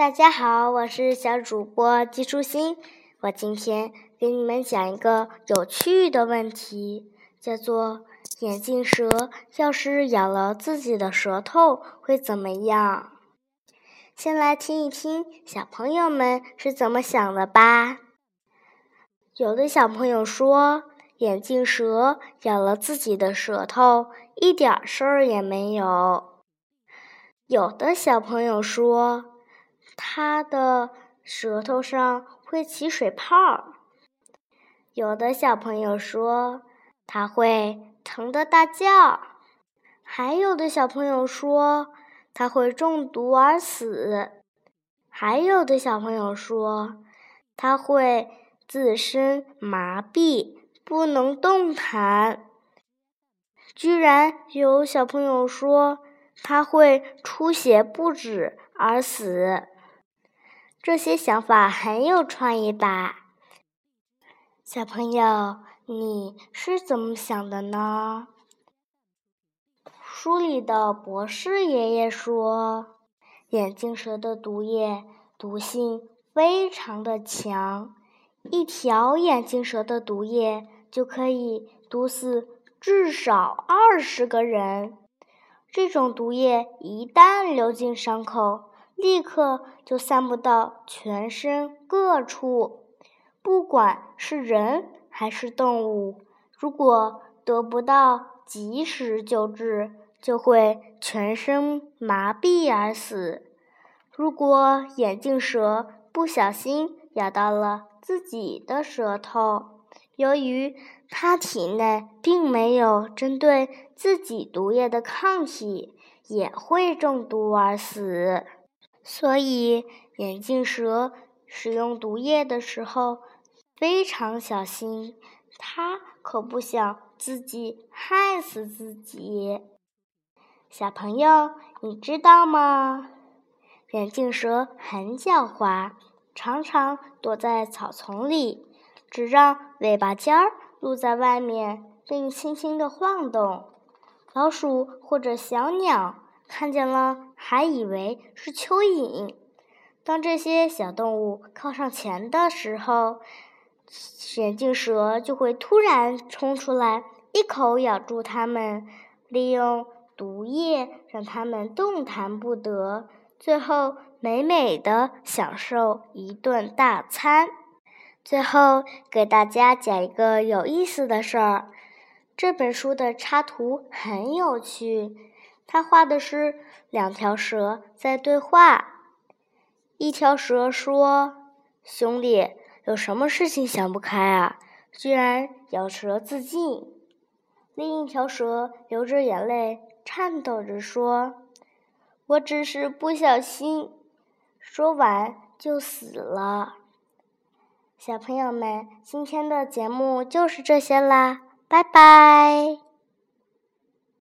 大家好，我是小主播季舒心。我今天给你们讲一个有趣的问题，叫做眼镜蛇要是咬了自己的舌头会怎么样？先来听一听小朋友们是怎么想的吧。有的小朋友说，眼镜蛇咬了自己的舌头一点事儿也没有。有的小朋友说。它的舌头上会起水泡，有的小朋友说它会疼得大叫，还有的小朋友说它会中毒而死，还有的小朋友说它会自身麻痹，不能动弹。居然有小朋友说它会出血不止而死。这些想法很有创意吧，小朋友，你是怎么想的呢？书里的博士爷爷说，眼镜蛇的毒液毒性非常的强，一条眼镜蛇的毒液就可以毒死至少二十个人。这种毒液一旦流进伤口，立刻就散布到全身各处，不管是人还是动物，如果得不到及时救治，就会全身麻痹而死。如果眼镜蛇不小心咬到了自己的舌头，由于它体内并没有针对自己毒液的抗体，也会中毒而死。所以，眼镜蛇使用毒液的时候非常小心，它可不想自己害死自己。小朋友，你知道吗？眼镜蛇很狡猾，常常躲在草丛里，只让尾巴尖儿露在外面，并轻轻地晃动。老鼠或者小鸟。看见了，还以为是蚯蚓。当这些小动物靠上前的时候，眼镜蛇就会突然冲出来，一口咬住它们，利用毒液让它们动弹不得，最后美美的享受一顿大餐。最后给大家讲一个有意思的事儿，这本书的插图很有趣。他画的是两条蛇在对话，一条蛇说：“兄弟，有什么事情想不开啊？居然咬舌自尽。”另一条蛇流着眼泪，颤抖着说：“我只是不小心。”说完就死了。小朋友们，今天的节目就是这些啦，拜拜。